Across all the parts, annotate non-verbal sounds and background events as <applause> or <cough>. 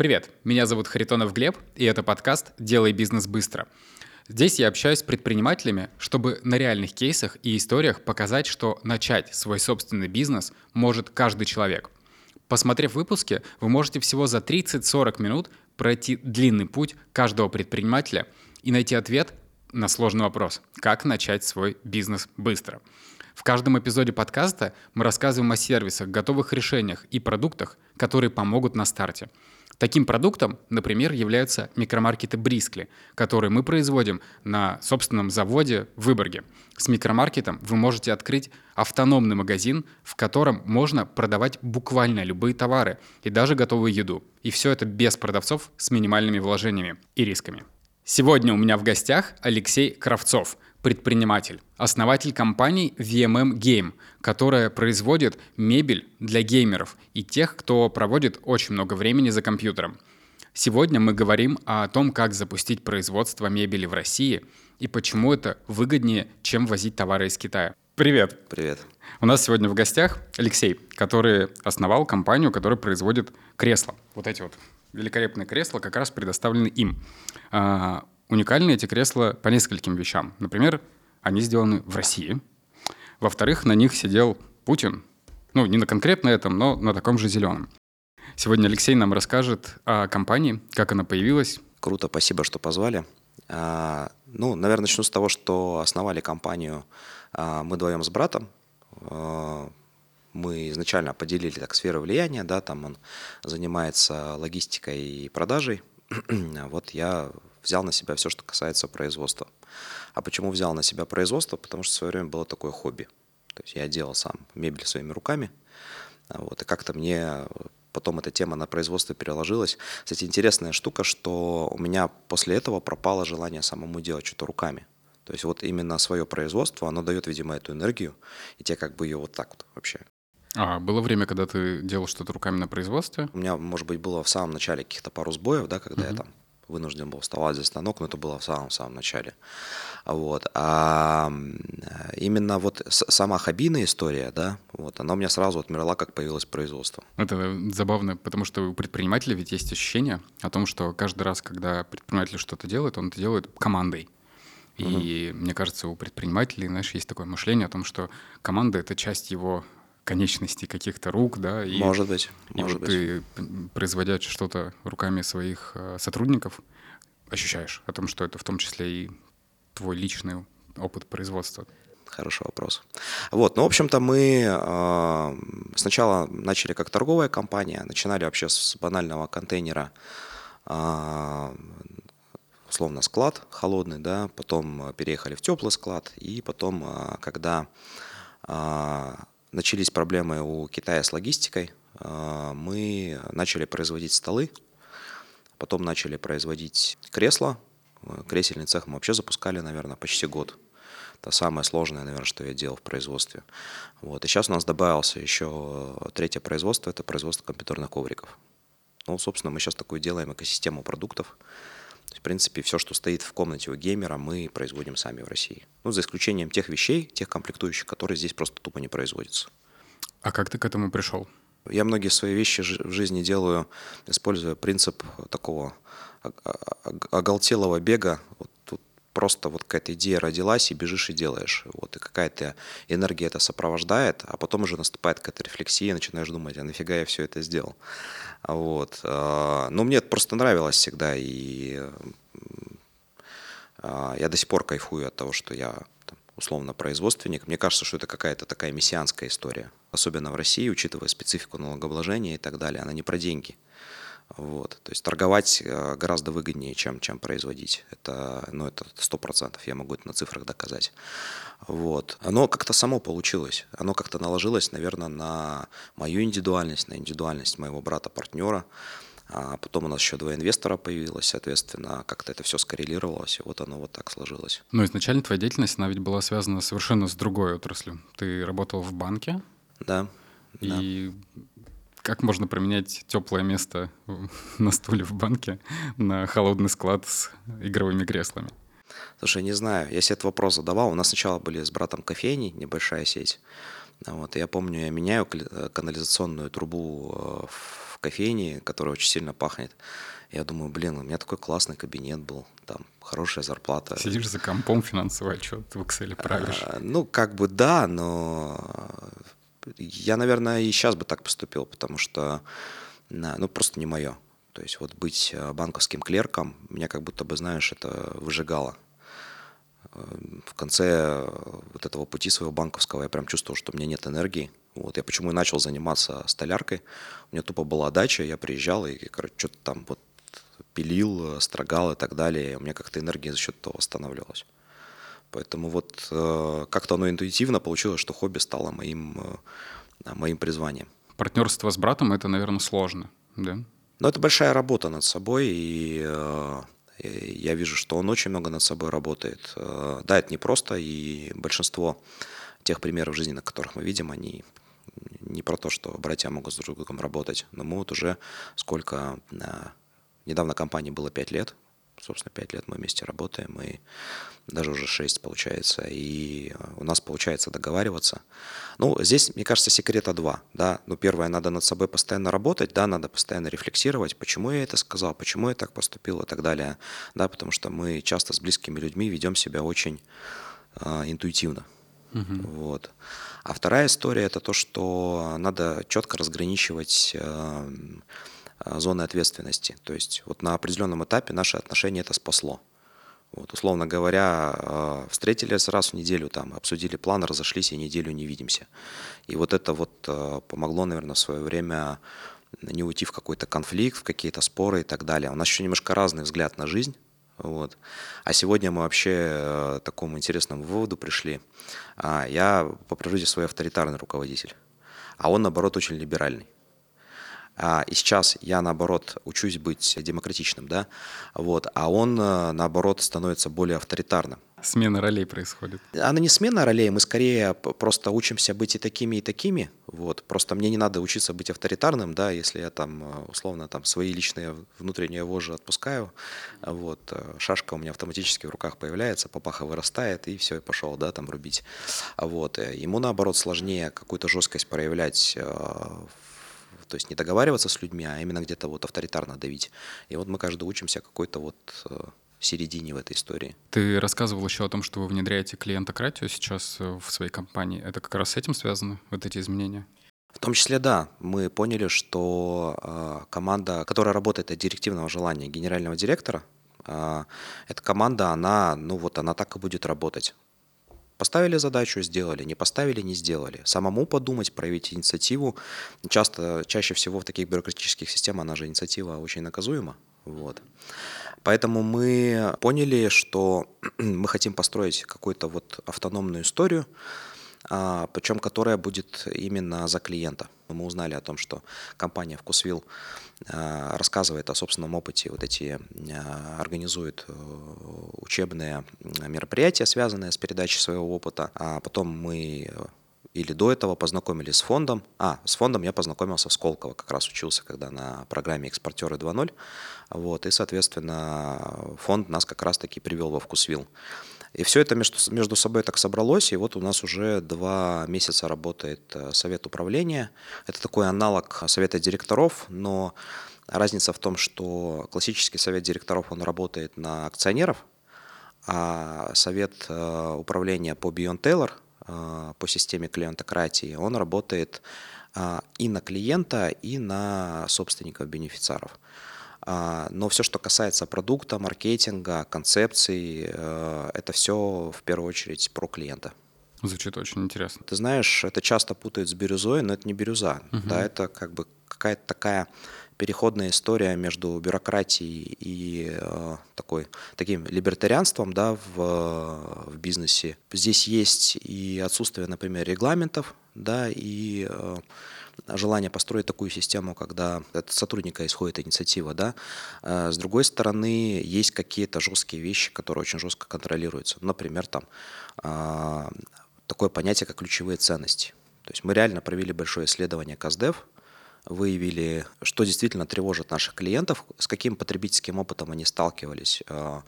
Привет, меня зовут Харитонов Глеб, и это подкаст «Делай бизнес быстро». Здесь я общаюсь с предпринимателями, чтобы на реальных кейсах и историях показать, что начать свой собственный бизнес может каждый человек. Посмотрев выпуски, вы можете всего за 30-40 минут пройти длинный путь каждого предпринимателя и найти ответ на сложный вопрос – как начать свой бизнес быстро. В каждом эпизоде подкаста мы рассказываем о сервисах, готовых решениях и продуктах, которые помогут на старте – Таким продуктом, например, являются микромаркеты Брискли, которые мы производим на собственном заводе в Выборге. С микромаркетом вы можете открыть автономный магазин, в котором можно продавать буквально любые товары и даже готовую еду. И все это без продавцов с минимальными вложениями и рисками. Сегодня у меня в гостях Алексей Кравцов – предприниматель, основатель компании VMM Game, которая производит мебель для геймеров и тех, кто проводит очень много времени за компьютером. Сегодня мы говорим о том, как запустить производство мебели в России и почему это выгоднее, чем возить товары из Китая. Привет. Привет. У нас сегодня в гостях Алексей, который основал компанию, которая производит кресла. Вот эти вот великолепные кресла как раз предоставлены им. Уникальны эти кресла по нескольким вещам. Например, они сделаны в России. Во-вторых, на них сидел Путин. Ну, не на конкретно этом, но на таком же зеленом. Сегодня Алексей нам расскажет о компании, как она появилась. Круто, спасибо, что позвали. А, ну, наверное, начну с того, что основали компанию а, мы вдвоем с братом. А, мы изначально поделили так сферы влияния, да, там он занимается логистикой и продажей. <clears throat> вот я взял на себя все, что касается производства. А почему взял на себя производство? Потому что в свое время было такое хобби. То есть я делал сам мебель своими руками. Вот, и как-то мне потом эта тема на производство переложилась. Кстати, интересная штука, что у меня после этого пропало желание самому делать что-то руками. То есть вот именно свое производство, оно дает, видимо, эту энергию, и тебе как бы ее вот так вот вообще. А было время, когда ты делал что-то руками на производстве? У меня, может быть, было в самом начале каких-то пару сбоев, да, когда uh-huh. я там вынужден был вставать за станок, но это было в самом-самом начале. Вот. А именно вот сама хоббийная история, да, вот, она у меня сразу отмерла, как появилось производство. Это забавно, потому что у предпринимателя ведь есть ощущение о том, что каждый раз, когда предприниматель что-то делает, он это делает командой. И угу. мне кажется, у предпринимателей, знаешь, есть такое мышление о том, что команда — это часть его конечностей каких-то рук, да. И, может быть, и может вот быть. ты, производя что-то руками своих э, сотрудников, ощущаешь о том, что это в том числе и твой личный опыт производства. Хороший вопрос. Вот, ну, в общем-то, мы э, сначала начали как торговая компания, начинали вообще с банального контейнера, э, условно, склад холодный, да, потом переехали в теплый склад, и потом, э, когда начались проблемы у Китая с логистикой, а, мы начали производить столы, потом начали производить кресла. Кресельный цех мы вообще запускали, наверное, почти год. Это самое сложное, наверное, что я делал в производстве. Вот. И сейчас у нас добавился еще третье производство, это производство компьютерных ковриков. Ну, собственно, мы сейчас такую делаем экосистему продуктов, в принципе, все, что стоит в комнате у геймера, мы производим сами в России. Ну, за исключением тех вещей, тех комплектующих, которые здесь просто тупо не производятся. А как ты к этому пришел? Я многие свои вещи в жизни делаю, используя принцип такого оголтелого бега. Вот тут просто вот какая-то идея родилась, и бежишь и делаешь. Вот, и какая-то энергия это сопровождает, а потом уже наступает какая-то рефлексия, начинаешь думать, а нафига я все это сделал. Вот. А, но мне это просто нравилось всегда, и а, я до сих пор кайфую от того, что я условно производственник. Мне кажется, что это какая-то такая мессианская история, особенно в России, учитывая специфику налогообложения и так далее. Она не про деньги. Вот. То есть торговать э, гораздо выгоднее, чем, чем производить. Это, ну, это сто процентов, я могу это на цифрах доказать. Вот. Оно как-то само получилось. Оно как-то наложилось, наверное, на мою индивидуальность, на индивидуальность моего брата-партнера. А потом у нас еще два инвестора появилось, соответственно, как-то это все скоррелировалось, и вот оно вот так сложилось. Но изначально твоя деятельность, она ведь была связана совершенно с другой отраслью. Ты работал в банке. Да. И да как можно променять теплое место <laughs> на стуле в банке на холодный склад с игровыми креслами? Слушай, не знаю, я себе этот вопрос задавал. У нас сначала были с братом кофейни, небольшая сеть. Вот, я помню, я меняю канализационную трубу в кофейне, которая очень сильно пахнет. Я думаю, блин, у меня такой классный кабинет был, там хорошая зарплата. Сидишь за компом, финансовый отчет в Excel правишь. А, ну, как бы да, но я, наверное, и сейчас бы так поступил, потому что, ну, просто не мое. То есть вот быть э, банковским клерком, меня как будто бы, знаешь, это выжигало. Э, в конце э, вот этого пути своего банковского я прям чувствовал, что у меня нет энергии. Вот я почему и начал заниматься столяркой. У меня тупо была дача, я приезжал и, короче, что-то там вот пилил, строгал и так далее. У меня как-то энергия за счет этого восстанавливалась. Поэтому вот э, как-то оно интуитивно получилось, что хобби стало моим, э, моим призванием. Партнерство с братом это, наверное, сложно, да? Но это большая работа над собой, и э, я вижу, что он очень много над собой работает. Да, это не просто, и большинство тех примеров жизни, на которых мы видим, они не про то, что братья могут с друг другом работать, но мы вот уже сколько... Недавно компании было 5 лет, собственно, 5 лет мы вместе работаем, и даже уже 6 получается, и у нас получается договариваться. Ну, здесь, мне кажется, секрета два, да. Ну, первое, надо над собой постоянно работать, да, надо постоянно рефлексировать, почему я это сказал, почему я так поступил и так далее, да, потому что мы часто с близкими людьми ведем себя очень э, интуитивно. Угу. Вот. А вторая история это то, что надо четко разграничивать э, зоны ответственности. То есть вот на определенном этапе наши отношения это спасло. Вот, условно говоря, э, встретились раз в неделю, там, обсудили план, разошлись и неделю не видимся. И вот это вот э, помогло, наверное, в свое время не уйти в какой-то конфликт, в какие-то споры и так далее. У нас еще немножко разный взгляд на жизнь. Вот. А сегодня мы вообще э, к такому интересному выводу пришли. А, я по природе свой авторитарный руководитель, а он, наоборот, очень либеральный. А, и сейчас я, наоборот, учусь быть демократичным, да, вот, а он, э, наоборот, становится более авторитарным. Смена ролей происходит. Она не смена ролей, мы скорее просто учимся быть и такими, и такими. Вот. Просто мне не надо учиться быть авторитарным, да, если я там э, условно там свои личные внутренние вожжи отпускаю, вот, э, шашка у меня автоматически в руках появляется, папаха вырастает, и все, и пошел, да, там рубить. Вот. Ему, наоборот, сложнее какую-то жесткость проявлять то есть не договариваться с людьми, а именно где-то вот авторитарно давить. И вот мы каждый учимся какой-то вот э, середине в этой истории. Ты рассказывал еще о том, что вы внедряете клиентократию сейчас э, в своей компании. Это как раз с этим связано, вот эти изменения? В том числе, да, мы поняли, что э, команда, которая работает от директивного желания генерального директора, э, эта команда, она, ну вот, она так и будет работать. Поставили задачу, сделали, не поставили, не сделали. Самому подумать, проявить инициативу. Часто, чаще всего в таких бюрократических системах она же инициатива очень наказуема. Вот. Поэтому мы поняли, что <clears throat> мы хотим построить какую-то вот автономную историю, а, причем которая будет именно за клиента. Мы узнали о том, что компания «Вкусвилл» а, рассказывает о собственном опыте, вот эти а, организует э, учебные мероприятия, связанные с передачей своего опыта. А потом мы э, или до этого познакомились с фондом. А, с фондом я познакомился в Сколково, как раз учился, когда на программе «Экспортеры 2.0». Вот, и, соответственно, фонд нас как раз-таки привел во Вкусвилл. И все это между, между собой так собралось, и вот у нас уже два месяца работает э, совет управления. Это такой аналог совета директоров, но разница в том, что классический совет директоров, он работает на акционеров, а совет э, управления по Beyond Taylor, э, по системе клиентократии, он работает и на клиента, и на собственников-бенефициаров. А, но все, что касается продукта, маркетинга, концепции, э, это все в первую очередь про клиента. Звучит очень интересно. Ты знаешь, это часто путают с бирюзой, но это не бирюза. Угу. Да, это как бы какая-то такая переходная история между бюрократией и э, такой, таким либертарианством да, в, в бизнесе. Здесь есть и отсутствие, например, регламентов, да, и э, желание построить такую систему, когда от сотрудника исходит инициатива, да. А с другой стороны, есть какие-то жесткие вещи, которые очень жестко контролируются. Например, там а, такое понятие, как ключевые ценности. То есть мы реально провели большое исследование КАЗДЕВ, выявили, что действительно тревожит наших клиентов, с каким потребительским опытом они сталкивались а,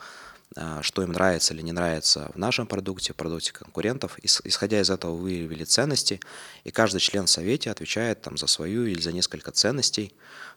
что им нравится или не нравится в нашем продукте, в продукте конкурентов. Исходя из этого выявили ценности, и каждый член в совете отвечает там, за свою или за несколько ценностей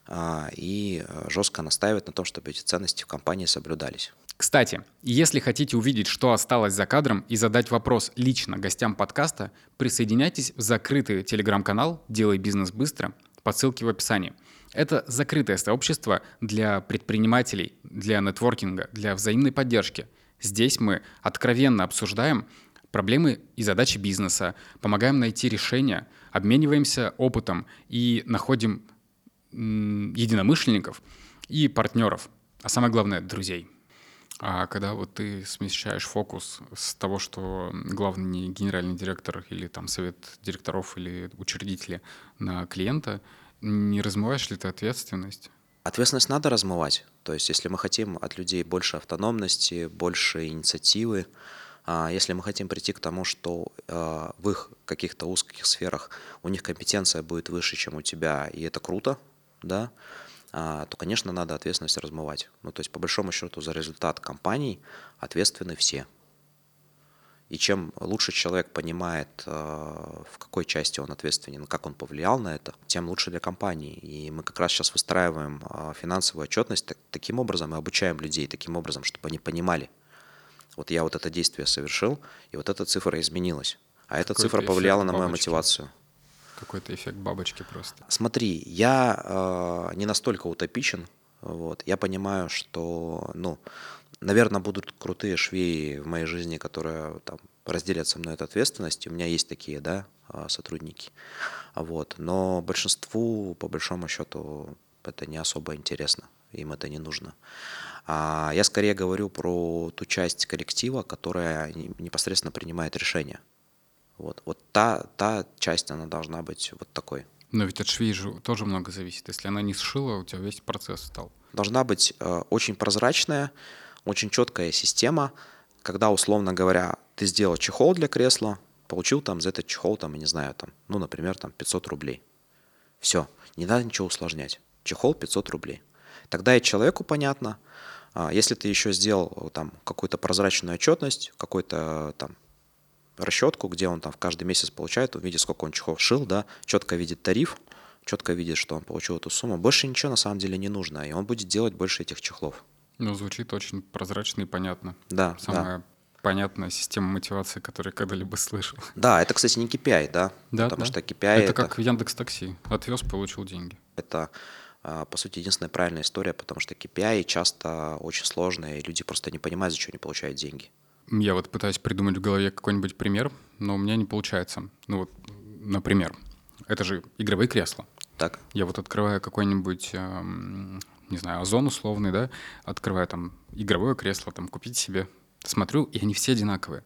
а, и э, жестко настаивает на том, чтобы эти ценности в компании соблюдались. Кстати, если хотите увидеть, что осталось за кадром и задать вопрос лично гостям подкаста, присоединяйтесь в закрытый телеграм-канал «Делай бизнес быстро» по ссылке в описании – это закрытое сообщество для предпринимателей, для нетворкинга, для взаимной поддержки. Здесь мы откровенно обсуждаем проблемы и задачи бизнеса, помогаем найти решения, обмениваемся опытом и находим единомышленников и партнеров, а самое главное — друзей. А когда вот ты смещаешь фокус с того, что главный не генеральный директор или там совет директоров или учредители на клиента — не размываешь ли ты ответственность? Ответственность надо размывать. То есть, если мы хотим от людей больше автономности, больше инициативы, а, если мы хотим прийти к тому, что а, в их каких-то узких сферах у них компетенция будет выше, чем у тебя, и это круто, да, а, то, конечно, надо ответственность размывать. Ну, то есть, по большому счету, за результат компаний ответственны все – и чем лучше человек понимает, э, в какой части он ответственен, как он повлиял на это, тем лучше для компании. И мы как раз сейчас выстраиваем э, финансовую отчетность таким образом и обучаем людей таким образом, чтобы они понимали. Вот я вот это действие совершил, и вот эта цифра изменилась. А эта цифра повлияла на мою мотивацию. Какой-то эффект бабочки просто. Смотри, я э, не настолько утопичен. Вот. Я понимаю, что ну, Наверное, будут крутые швеи в моей жизни, которые там разделят со мной эту ответственность. У меня есть такие, да, а, сотрудники. Вот. Но большинству, по большому счету, это не особо интересно. Им это не нужно. А я скорее говорю про ту часть коллектива, которая непосредственно принимает решения. Вот, вот та, та часть, она должна быть вот такой. Но ведь от швей же тоже много зависит. Если она не сшила, у тебя весь процесс стал. Должна быть э, очень прозрачная, очень четкая система, когда, условно говоря, ты сделал чехол для кресла, получил там за этот чехол, там, я не знаю, там, ну, например, там 500 рублей. Все, не надо ничего усложнять. Чехол 500 рублей. Тогда и человеку понятно, а, если ты еще сделал там какую-то прозрачную отчетность, какой-то там расчетку, где он там в каждый месяц получает, увидит, сколько он чехол шил, да, четко видит тариф, четко видит, что он получил эту сумму. Больше ничего на самом деле не нужно, и он будет делать больше этих чехлов. Ну, звучит очень прозрачно и понятно. Да, Самая да. понятная система мотивации, которую я когда-либо слышал. <laughs> Да, это, кстати, не KPI, да? Да, Потому да. что KPI это, это... как в Яндекс Такси. Отвез, получил деньги. Это, а, по сути, единственная правильная история, потому что KPI часто очень сложные, и люди просто не понимают, за что они получают деньги. Я вот пытаюсь придумать в голове какой-нибудь пример, но у меня не получается. Ну вот, например, это же игровые кресла. Так. Я вот открываю какой-нибудь эм, не знаю, Озон условный, да, открываю там игровое кресло, там купить себе, смотрю, и они все одинаковые.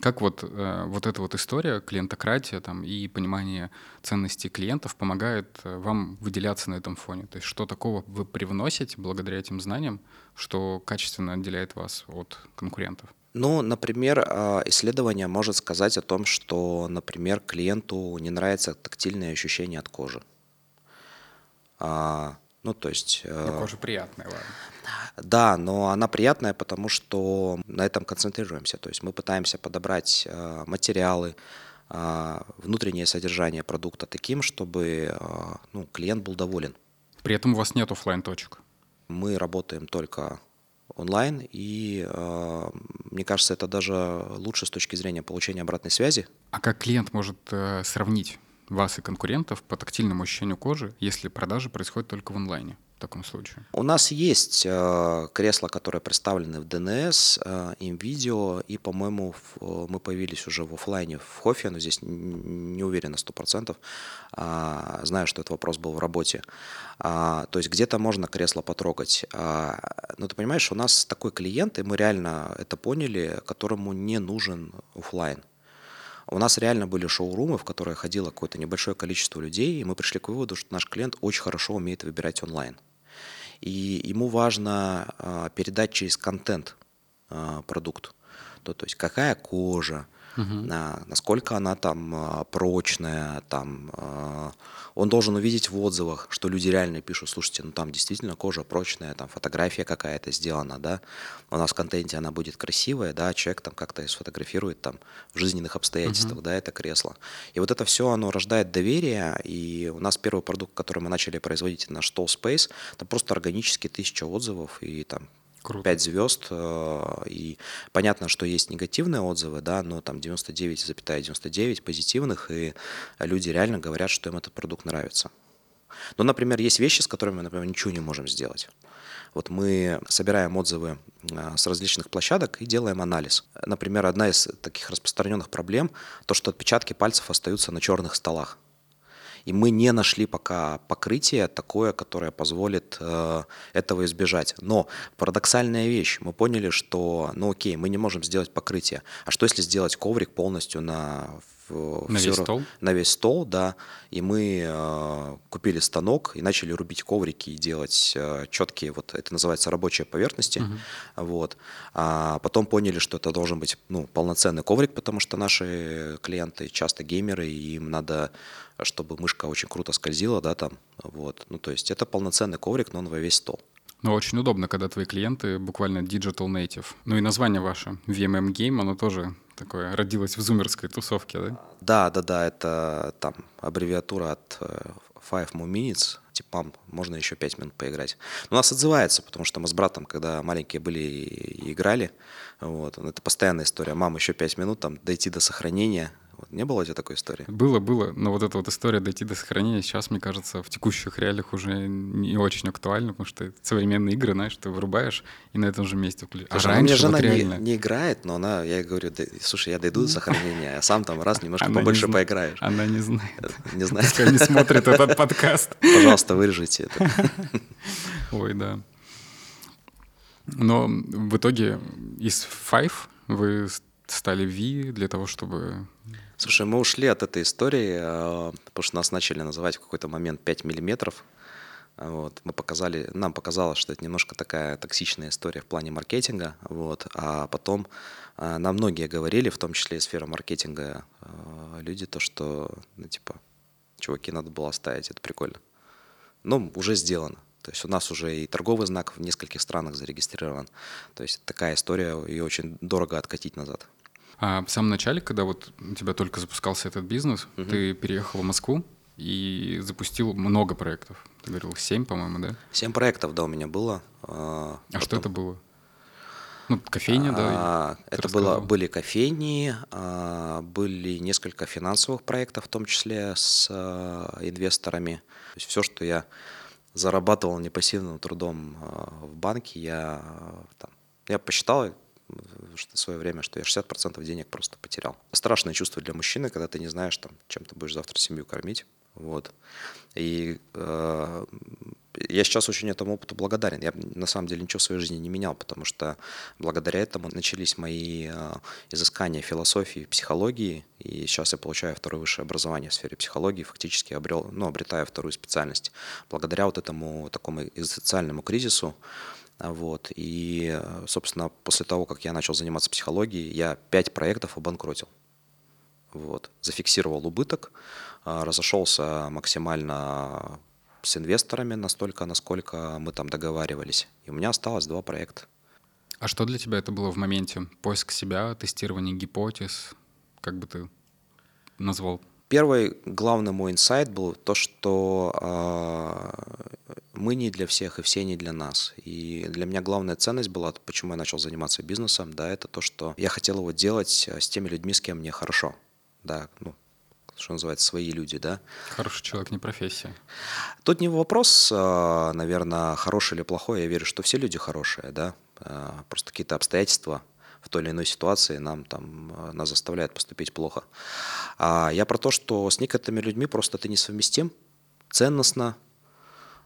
Как вот, э, вот эта вот история, клиентократия там, и понимание ценностей клиентов помогает э, вам выделяться на этом фоне? То есть что такого вы привносите благодаря этим знаниям, что качественно отделяет вас от конкурентов? Ну, например, э, исследование может сказать о том, что, например, клиенту не нравится тактильное ощущение от кожи. Ну, то есть... Э, но кожа приятная, ладно. Да, но она приятная, потому что на этом концентрируемся. То есть мы пытаемся подобрать э, материалы, э, внутреннее содержание продукта таким, чтобы ну, клиент был доволен. При этом у вас нет офлайн точек Мы работаем только онлайн, и мне кажется, это даже лучше с точки зрения получения обратной связи. А как клиент может сравнить вас и конкурентов по тактильному ощущению кожи, если продажи происходят только в онлайне в таком случае? У нас есть э, кресла, которые представлены в DNS, э, InVideo, и, по-моему, в, мы появились уже в офлайне в Хофе, но здесь не уверен на 100%. А, знаю, что этот вопрос был в работе. А, то есть где-то можно кресло потрогать. А, но ты понимаешь, у нас такой клиент, и мы реально это поняли, которому не нужен офлайн. У нас реально были шоурумы, в которые ходило какое-то небольшое количество людей, и мы пришли к выводу, что наш клиент очень хорошо умеет выбирать онлайн. И ему важно а, передать через контент а, продукт. То, то есть какая кожа, угу. насколько она там а, прочная, там а, он должен увидеть в отзывах, что люди реально пишут, слушайте, ну там действительно кожа прочная, там фотография какая-то сделана, да, у нас в контенте она будет красивая, да, человек там как-то сфотографирует там в жизненных обстоятельствах, uh-huh. да, это кресло. И вот это все, оно рождает доверие, и у нас первый продукт, который мы начали производить, наш Tall Space, это просто органически тысяча отзывов, и там Круто. 5 звезд. Э, и понятно, что есть негативные отзывы, да, но там 99,99 ,99 позитивных, и люди реально говорят, что им этот продукт нравится. Но, например, есть вещи, с которыми мы, например, ничего не можем сделать. Вот мы собираем отзывы э, с различных площадок и делаем анализ. Например, одна из таких распространенных проблем – то, что отпечатки пальцев остаются на черных столах. И мы не нашли пока покрытие такое, которое позволит э, этого избежать. Но парадоксальная вещь, мы поняли, что, ну окей, мы не можем сделать покрытие. А что если сделать коврик полностью на на все, весь стол? На весь стол, да. И мы э, купили станок и начали рубить коврики и делать э, четкие, вот это называется рабочие поверхности. Угу. Вот. А потом поняли, что это должен быть ну, полноценный коврик, потому что наши клиенты часто геймеры, и им надо чтобы мышка очень круто скользила, да, там, вот. Ну, то есть это полноценный коврик, но он во весь стол. Ну, очень удобно, когда твои клиенты буквально digital native. Ну и название ваше, VMM Game, оно тоже такое родилось в зумерской тусовке, да? Да, да, да, это там аббревиатура от э, Five More Minutes, типа, можно еще пять минут поиграть. Но у нас отзывается, потому что мы с братом, когда маленькие были и играли, вот, это постоянная история. Мам, еще пять минут, там, дойти до сохранения, вот не было у тебя такой истории? Было, было. Но вот эта вот история дойти до сохранения сейчас, мне кажется, в текущих реалиях уже не очень актуальна, потому что современные игры, знаешь, ты вырубаешь и на этом же месте включаешь. А раньше у меня жена вот реально... не, не играет, но она, я ей говорю, слушай, я дойду до сохранения, а сам там раз немножко она побольше поиграешь. Она не знает. Э, не знает. Пускай не смотрит этот <laughs> подкаст. Пожалуйста, вырежите это. <laughs> Ой, да. Но в итоге из Five вы стали V для того, чтобы Слушай, мы ушли от этой истории, а, потому что нас начали называть в какой-то момент 5 миллиметров. Вот. Мы показали, нам показалось, что это немножко такая токсичная история в плане маркетинга. Вот. А потом а, нам многие говорили, в том числе и сфера маркетинга, а, люди, то, что, ну, типа, чуваки, надо было оставить, это прикольно. Но уже сделано. То есть у нас уже и торговый знак в нескольких странах зарегистрирован. То есть такая история, ее очень дорого откатить назад. А в самом начале, когда вот у тебя только запускался этот бизнес, угу. ты переехал в Москву и запустил много проектов. Ты говорил, семь, по-моему, да? Семь проектов, да, у меня было. А, а что это было? Ну, кофейня, да. А, это было, были кофейни, а, были несколько финансовых проектов, в том числе с а, инвесторами. То есть все, что я зарабатывал непассивным трудом в банке, я там, я посчитал, в свое время, что я 60% денег просто потерял. Страшное чувство для мужчины, когда ты не знаешь, там, чем ты будешь завтра семью кормить. Вот. И э, я сейчас очень этому опыту благодарен. Я на самом деле ничего в своей жизни не менял, потому что благодаря этому начались мои э, изыскания философии, психологии, и сейчас я получаю второе высшее образование в сфере психологии, фактически обрел, ну, обретаю вторую специальность. Благодаря вот этому такому социальному кризису вот. И, собственно, после того, как я начал заниматься психологией, я пять проектов обанкротил. Вот. Зафиксировал убыток, а, разошелся максимально с инвесторами настолько, насколько мы там договаривались. И у меня осталось два проекта. А что для тебя это было в моменте? Поиск себя, тестирование гипотез? Как бы ты назвал? Первый главный мой инсайт был то, что э, мы не для всех и все не для нас. И для меня главная ценность была, почему я начал заниматься бизнесом, да, это то, что я хотел его делать э, с теми людьми, с кем мне хорошо, да, ну, что называется, свои люди, да. Хороший человек, не профессия. Тут не вопрос, э, наверное, хороший или плохой. Я верю, что все люди хорошие, да. Просто какие-то обстоятельства в той или иной ситуации нам там э, нас заставляет поступить плохо. А я про то, что с некоторыми людьми просто ты несовместим ценностно,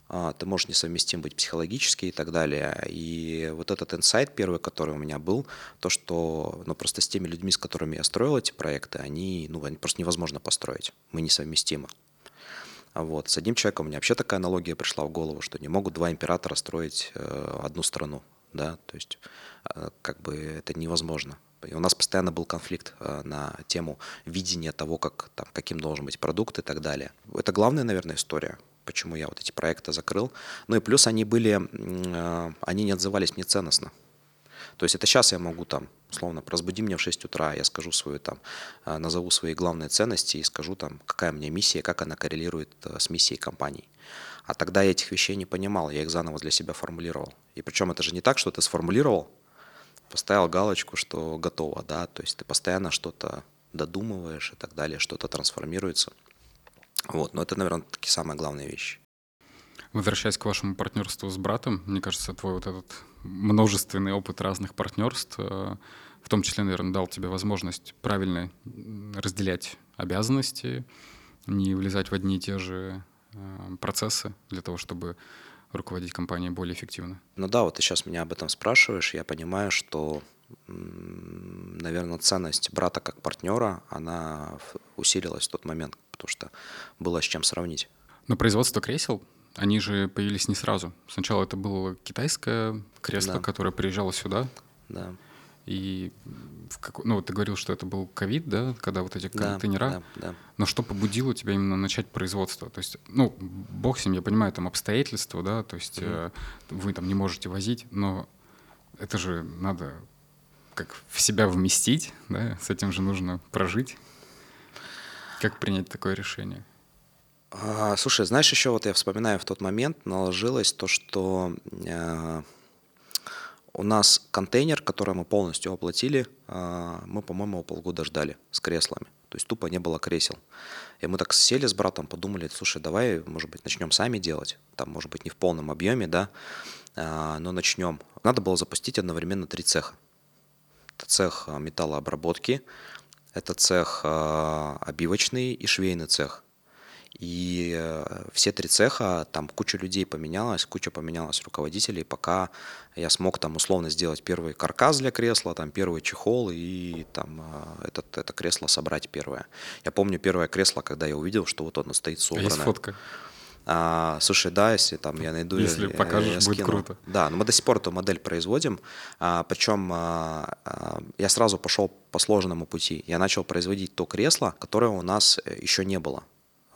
а, ты можешь несовместим быть психологически и так далее. И вот этот инсайт первый, который у меня был, то, что ну, просто с теми людьми, с которыми я строил эти проекты, они, ну, они просто невозможно построить. Мы несовместимы. Вот. С одним человеком у меня вообще такая аналогия пришла в голову, что не могут два императора строить э, одну страну да, то есть а, как бы это невозможно. И у нас постоянно был конфликт э, на тему видения того, как, там, каким должен быть продукт и так далее. Это главная, наверное, история, почему я вот эти проекты закрыл. Ну и плюс они были, э, они не отзывались мне ценностно. То есть это сейчас я могу там, условно, разбуди меня в 6 утра, я скажу свою там, назову свои главные ценности и скажу там, какая у меня миссия, как она коррелирует с миссией компании. А тогда я этих вещей не понимал, я их заново для себя формулировал. И причем это же не так, что ты сформулировал, поставил галочку, что готово, да, то есть ты постоянно что-то додумываешь и так далее, что-то трансформируется. Вот, но это, наверное, такие самые главные вещи. Возвращаясь к вашему партнерству с братом, мне кажется, твой вот этот множественный опыт разных партнерств, э, в том числе, наверное, дал тебе возможность правильно разделять обязанности, не влезать в одни и те же процессы для того, чтобы руководить компанией более эффективно? Ну да, вот ты сейчас меня об этом спрашиваешь, я понимаю, что, наверное, ценность брата как партнера, она усилилась в тот момент, потому что было с чем сравнить. Но производство кресел, они же появились не сразу. Сначала это было китайское кресло, да. которое приезжало сюда. Да. И в как... ну, ты говорил, что это был ковид, да, когда вот эти контейнера. Да, да, да. Но что побудило тебя именно начать производство? То есть, ну, бог с ним, я понимаю, там обстоятельства, да, то есть mm-hmm. вы там не можете возить, но это же надо как в себя вместить, да, с этим же нужно прожить. Как принять такое решение? А, слушай, знаешь, еще вот я вспоминаю в тот момент наложилось то, что э, у нас контейнер, который мы полностью оплатили, а, мы, по-моему, полгода ждали с креслами. То есть тупо не было кресел. И мы так сели с братом, подумали, слушай, давай, может быть, начнем сами делать. Там, может быть, не в полном объеме, да, а, но начнем. Надо было запустить одновременно три цеха. Это цех а, металлообработки, это цех обивочный и швейный цех – и э, все три цеха, там куча людей поменялась, куча поменялась руководителей, пока я смог там условно сделать первый каркас для кресла, там первый чехол и там э, этот, это кресло собрать первое. Я помню первое кресло, когда я увидел, что вот оно стоит собранное. А есть фотка? А, слушай, да, если там я найду, если я, покажешь, я будет круто. Да, но мы до сих пор эту модель производим, а, причем а, а, я сразу пошел по сложному пути. Я начал производить то кресло, которое у нас э, еще не было.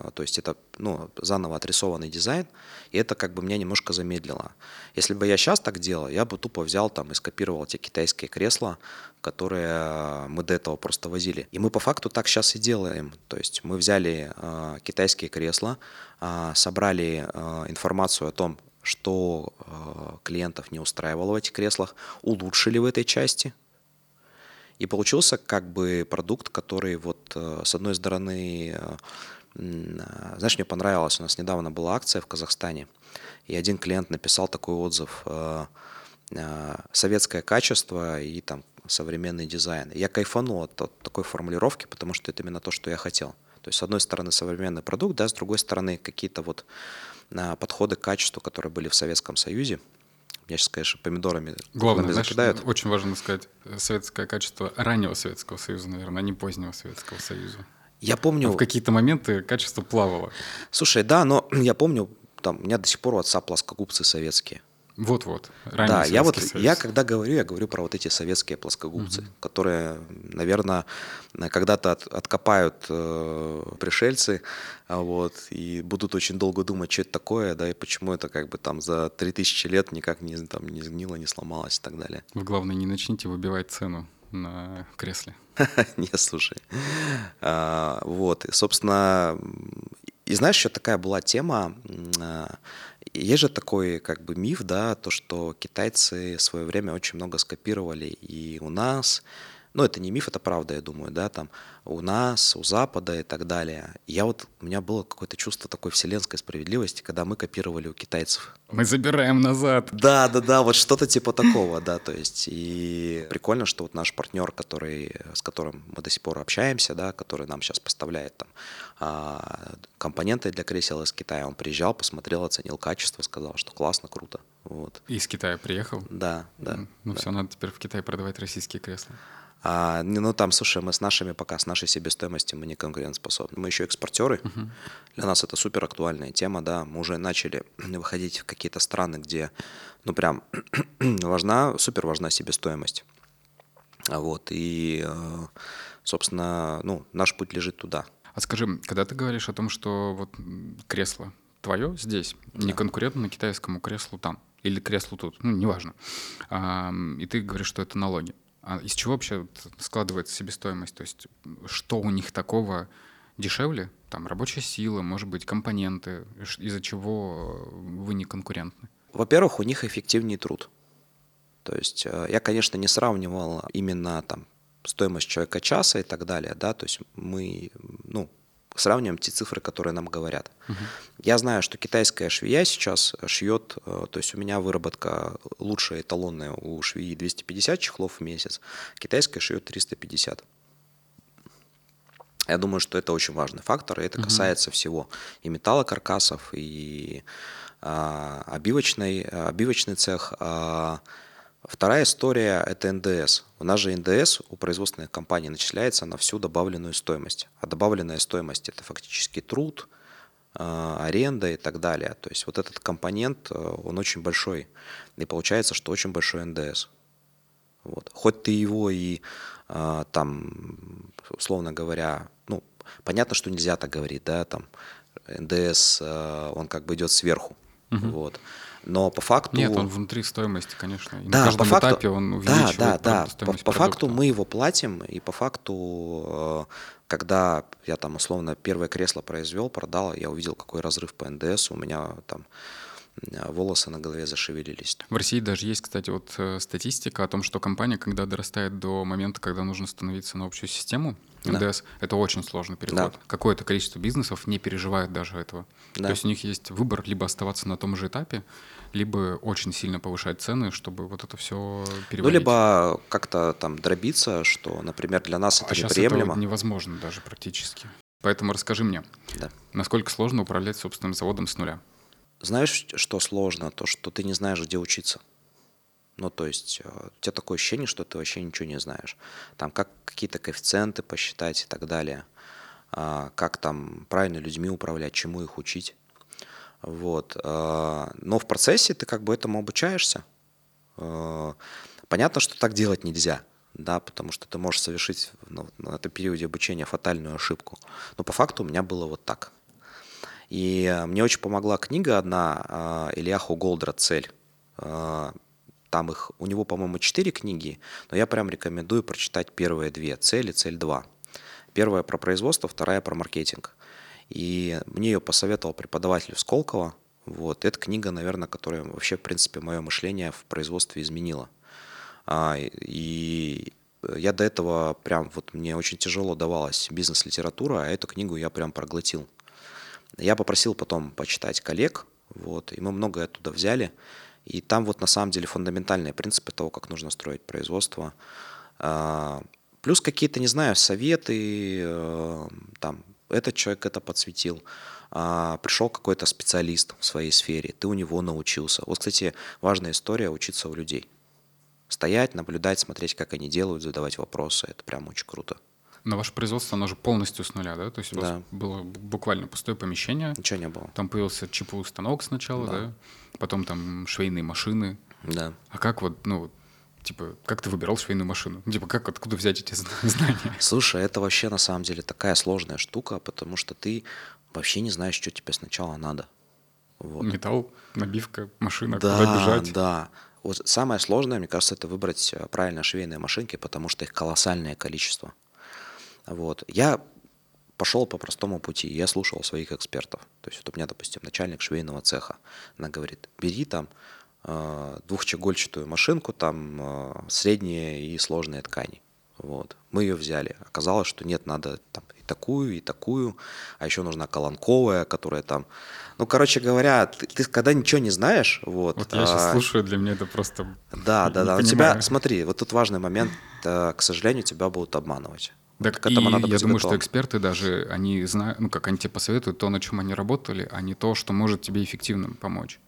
А, то есть это ну, заново отрисованный дизайн, и это как бы меня немножко замедлило. Если бы я сейчас так делал, я бы тупо взял там и скопировал те китайские кресла, которые мы до этого просто возили. И мы по факту так сейчас и делаем. То есть мы взяли э, китайские кресла, э, собрали э, информацию о том, что э, клиентов не устраивало в этих креслах, улучшили в этой части, и получился как бы продукт, который вот с одной стороны знаешь, мне понравилось, у нас недавно была акция в Казахстане, и один клиент написал такой отзыв э, э, «Советское качество и там современный дизайн». я кайфанул от, от такой формулировки, потому что это именно то, что я хотел. То есть, с одной стороны, современный продукт, да, с другой стороны, какие-то вот а, подходы к качеству, которые были в Советском Союзе. Меня сейчас, конечно, помидорами Главное, знаешь, закидают. очень важно сказать, советское качество раннего Советского Союза, наверное, а не позднего Советского Союза. Я помню... А в какие-то моменты качество плавало. Слушай, да, но <clears throat> я помню, там, у меня до сих пор у отца плоскогубцы советские. Вот-вот. Да, я вот, союз. я когда говорю, я говорю про вот эти советские плоскогубцы, угу. которые, наверное, когда-то от, откопают э, пришельцы, а вот, и будут очень долго думать, что это такое, да, и почему это как бы там за 3000 лет никак не, там, не сгнило, не сломалось и так далее. Вы, главное, не начните выбивать цену на кресле. <laughs> Не, слушай. А, вот, собственно, и знаешь, еще такая была тема, а, есть же такой как бы миф, да, то, что китайцы в свое время очень много скопировали и у нас, ну, это не миф, это правда, я думаю, да, там, у нас, у Запада и так далее. Я вот, у меня было какое-то чувство такой вселенской справедливости, когда мы копировали у китайцев. Мы забираем назад. Да, да, да, вот что-то типа такого, да, то есть, и прикольно, что вот наш партнер, который, с которым мы до сих пор общаемся, да, который нам сейчас поставляет там а, компоненты для кресел из Китая, он приезжал, посмотрел, оценил качество, сказал, что классно, круто. Вот. Из Китая приехал? Да, да. Ну да. все, надо теперь в Китае продавать российские кресла. А, ну там, слушай, мы с нашими пока, с нашей себестоимостью мы не конкурентоспособны. Мы еще экспортеры. Uh-huh. Для нас это супер актуальная тема, да. Мы уже начали <clears throat> выходить в какие-то страны, где, ну прям <clears throat> важна, супер важна себестоимость. Вот, и, э, собственно, ну, наш путь лежит туда. А скажи, когда ты говоришь о том, что вот кресло твое здесь, да. не конкурентно китайскому креслу там, или креслу тут, ну, неважно, и ты говоришь, что это налоги. А из чего вообще складывается себестоимость? То есть что у них такого дешевле? Там рабочая сила, может быть, компоненты, из-за чего вы не конкурентны? Во-первых, у них эффективнее труд. То есть э, я, конечно, не сравнивал именно там стоимость человека часа и так далее, да, то есть мы, ну, сравниваем те цифры, которые нам говорят. Uh-huh. Я знаю, что китайская швея сейчас шьет, э, то есть у меня выработка лучшая эталонная у швеи 250 чехлов в месяц, китайская шьет 350. Я думаю, что это очень важный фактор, и это uh-huh. касается всего и металлокаркасов, и а, обивочный, обивочный цех, а, Вторая история – это НДС. У нас же НДС у производственных компаний начисляется на всю добавленную стоимость. А добавленная стоимость – это фактически труд, э, аренда и так далее. То есть вот этот компонент, э, он очень большой. И получается, что очень большой НДС. Вот. Хоть ты его и э, там, условно говоря, ну, понятно, что нельзя так говорить, да, там НДС, он как бы идет сверху. Угу. Вот. Но по факту... Нет, он внутри стоимости, конечно. И да, на каждом по факту, этапе он увеличивает Да, да, да. По, по факту мы его платим, и по факту, э, когда я там условно первое кресло произвел, продал, я увидел, какой разрыв по НДС, у меня там волосы на голове зашевелились. В России даже есть, кстати, вот э, статистика о том, что компания, когда дорастает до момента, когда нужно становиться на общую систему, НДС, да. это очень сложный переход. Да. Какое-то количество бизнесов не переживает даже этого. Да. То есть у них есть выбор либо оставаться на том же этапе, либо очень сильно повышать цены, чтобы вот это все переводить. Ну, либо как-то там дробиться, что, например, для нас это а неприемлемо. это невозможно даже практически. Поэтому расскажи мне, да. насколько сложно управлять собственным заводом с нуля? Знаешь, что сложно? То, что ты не знаешь, где учиться. Ну, то есть э, у тебя такое ощущение, что ты вообще ничего не знаешь. Там как какие-то коэффициенты посчитать и так далее. А, как там правильно людьми управлять, чему их учить. Вот. А, но в процессе ты как бы этому обучаешься. А, понятно, что так делать нельзя, да, потому что ты можешь совершить на этом периоде обучения фатальную ошибку. Но по факту у меня было вот так. И мне очень помогла книга одна Ильяху Голдра «Цель». Там их, у него, по-моему, четыре книги, но я прям рекомендую прочитать первые две «Цель» и «Цель 2». Первая про производство, вторая про маркетинг. И мне ее посоветовал преподаватель Сколково. Вот. Это книга, наверное, которая вообще, в принципе, мое мышление в производстве изменила. А, и я до этого прям, вот мне очень тяжело давалась бизнес-литература, а эту книгу я прям проглотил. Я попросил потом почитать коллег, вот, и мы многое оттуда взяли. И там вот на самом деле фундаментальные принципы того, как нужно строить производство. А, плюс какие-то, не знаю, советы, э, там, этот человек это подсветил. А, пришел какой-то специалист в своей сфере, ты у него научился. Вот, кстати, важная история учиться у людей. Стоять, наблюдать, смотреть, как они делают, задавать вопросы. Это прям очень круто. На ваше производство, оно же полностью с нуля, да? То есть у да. вас было буквально пустое помещение. Ничего не было. Там появился ЧПУ станок сначала, да? да? Потом там швейные машины. Да. А как вот, ну, типа, как ты выбирал швейную машину? Типа, как, откуда взять эти <laughs> знания? Слушай, это вообще на самом деле такая сложная штука, потому что ты вообще не знаешь, что тебе сначала надо. Вот. Металл, набивка, машина, да, куда бежать. Да, вот самое сложное, мне кажется, это выбрать э, правильно швейные машинки, потому что их колоссальное количество. Вот. Я пошел по простому пути, я слушал своих экспертов. То есть вот у меня, допустим, начальник швейного цеха, она говорит, бери там э, двухчегольчатую машинку, там э, средние и сложные ткани. Вот. Мы ее взяли. Оказалось, что нет, надо там и такую, и такую, а еще нужна колонковая, которая там... Ну, короче говоря, ты, ты когда ничего не знаешь, вот... Вот я сейчас а, слушаю, для меня это просто... Да, да, да. У тебя, смотри, вот тут важный момент, к сожалению, тебя будут обманывать. Так к этому и надо я думаю, готовым. что эксперты даже, они знают, ну как они тебе посоветуют то, на чем они работали, а не то, что может тебе эффективно помочь.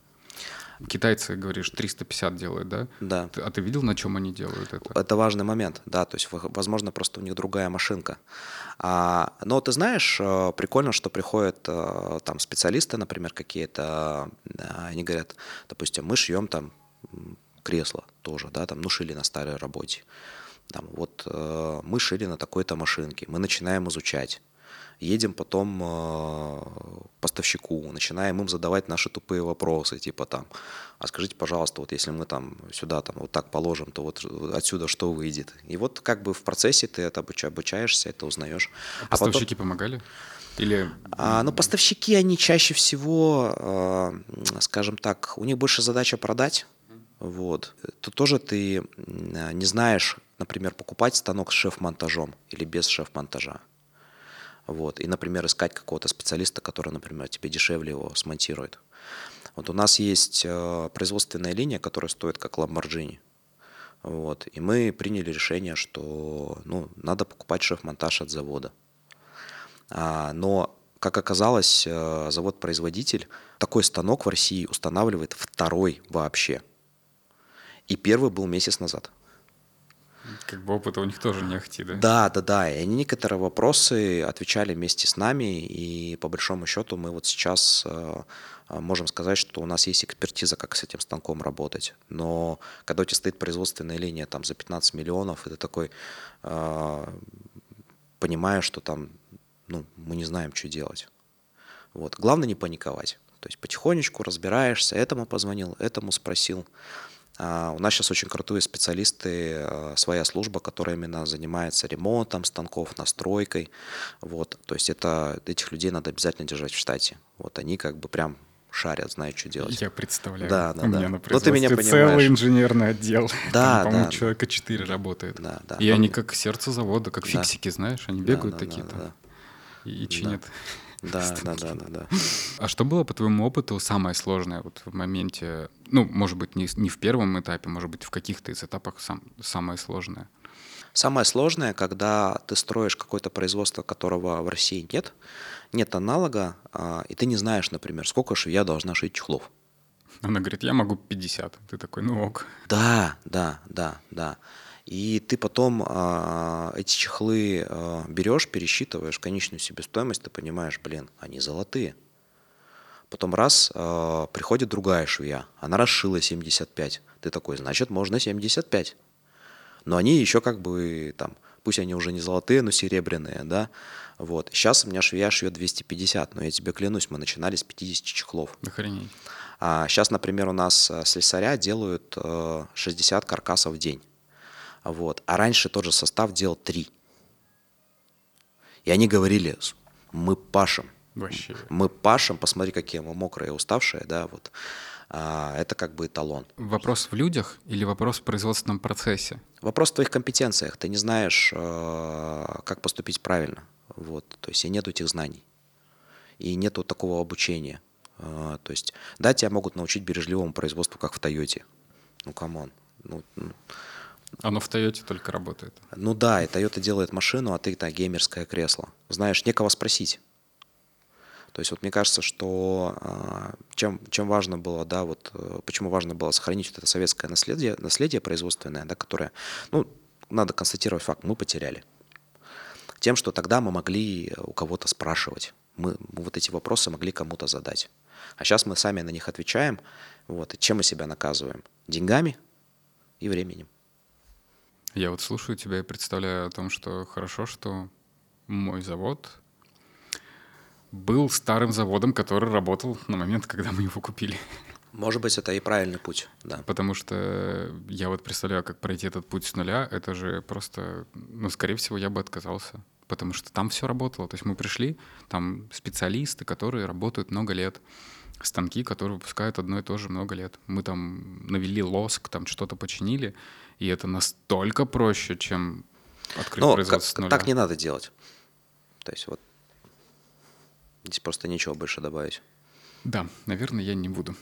Китайцы, говоришь, 350 делают, да? Да. а ты видел, на чем они делают это? Это важный момент, да. То есть, возможно, просто у них другая машинка. А, но ты знаешь, э, прикольно, что приходят э, там специалисты, например, какие-то, они говорят, допустим, мы шьем там кресло тоже, да, там, ну, шили на старой работе. Там, вот э, мы шили на такой-то машинке, мы начинаем изучать. Едем потом э, поставщику, начинаем им задавать наши тупые вопросы, типа там, а скажите, пожалуйста, вот если мы там сюда там вот так положим, то вот отсюда что выйдет? И вот как бы в процессе ты это обучаешься, это узнаешь. А, а поставщики потом... помогали? Или... А, ну, поставщики, они чаще всего, э, скажем так, у них больше задача продать, вот. То тоже ты не знаешь, например, покупать станок с шеф-монтажом или без шеф-монтажа. Вот. И, например, искать какого-то специалиста, который, например, тебе дешевле его смонтирует. Вот у нас есть э, производственная линия, которая стоит как Lamborghini. Вот. И мы приняли решение, что ну, надо покупать шеф-монтаж от завода. А, но, как оказалось, э, завод-производитель такой станок в России устанавливает второй вообще. И первый был месяц назад. Как бы опыта у них тоже не ахти, да? Да, да, да. И они некоторые вопросы отвечали вместе с нами, и по большому счету мы вот сейчас э, э, можем сказать, что у нас есть экспертиза, как с этим станком работать. Но когда у тебя стоит производственная линия там за 15 миллионов, ты такой э, понимаешь, что там ну, мы не знаем, что делать. Вот. Главное не паниковать. То есть потихонечку разбираешься, этому позвонил, этому спросил. А, у нас сейчас очень крутые специалисты, а, своя служба, которая именно занимается ремонтом станков, настройкой. Вот. То есть это, этих людей надо обязательно держать в штате. Вот они как бы прям шарят, знают, что делать. Я представляю. Да, да, У да. меня на ну, ты меня целый понимаешь. инженерный отдел. Да, <laughs> Там, по-моему, да. человека 4 работает. Да, да. И Ну, они как сердце завода, как Да. фиксики, знаешь, они да, бегают да, такие да, там да. и, и чинят. Да, <laughs> да, да, да, да. А что было по твоему опыту самое сложное вот в моменте, ну, может быть, не, не в первом этапе, может быть, в каких-то из этапах сам, самое сложное? Самое сложное, когда ты строишь какое-то производство, которого в России нет, нет аналога, а, и ты не знаешь, например, сколько швея должна шить чехлов. Она говорит, я могу 50. Ты такой, ну ок. Да, да, да, да. И ты потом а, эти чехлы а, берешь, пересчитываешь конечную себестоимость, ты понимаешь, блин, они золотые. Потом раз, а, приходит другая швея, она расшила 75. Ты такой, значит, можно 75. Но они еще как бы там, пусть они уже не золотые, но серебряные, да. Вот. Сейчас у меня швея шьет 250, но я тебе клянусь, мы начинали с 50 чехлов. Охренеть. А сейчас, например, у нас э, слесаря делают э, 60 каркасов в день. Вот. А раньше тот же состав делал 3. И они говорили, «С- мы пашем. Вообще. Мы пашем, посмотри, какие мы мокрые, уставшие, да, вот. А, это как бы эталон. Вопрос в людях или вопрос в производственном процессе? Вопрос в твоих компетенциях. Ты не знаешь, э, как поступить правильно. Вот. То есть и нет этих знаний. И нету такого обучения. Э, То есть, да, тебя могут научить бережливому производству, как в Тойоте. Ну, come on. Ну, ну, Оно в Тойоте только работает. ну да, и Toyota делает машину, а ты да, геймерское кресло. Знаешь, некого спросить. То есть вот мне кажется, что а, чем, чем важно было, да, вот э, почему важно было сохранить вот это советское наследие, наследие производственное, да, которое, ну, надо констатировать факт, мы потеряли. Тем, что тогда мы могли у кого-то спрашивать, мы, мы вот эти вопросы могли кому-то задать. А сейчас мы сами на них отвечаем, вот, и чем мы себя наказываем? Деньгами и временем. Я вот слушаю тебя и представляю о том, что хорошо, что мой завод был старым заводом, который работал на момент, когда мы его купили. Может быть, это и правильный путь, да. Потому что я вот представляю, как пройти этот путь с нуля, это же просто, ну, скорее всего, я бы отказался. Потому что там все работало. То есть мы пришли, там специалисты, которые работают много лет, станки, которые выпускают одно и то же много лет. Мы там навели лоск, там что-то починили, и это настолько проще, чем открыть Ну, производство с как- нуля. так не надо делать. То есть вот здесь просто нечего больше добавить. Да, наверное, я не буду.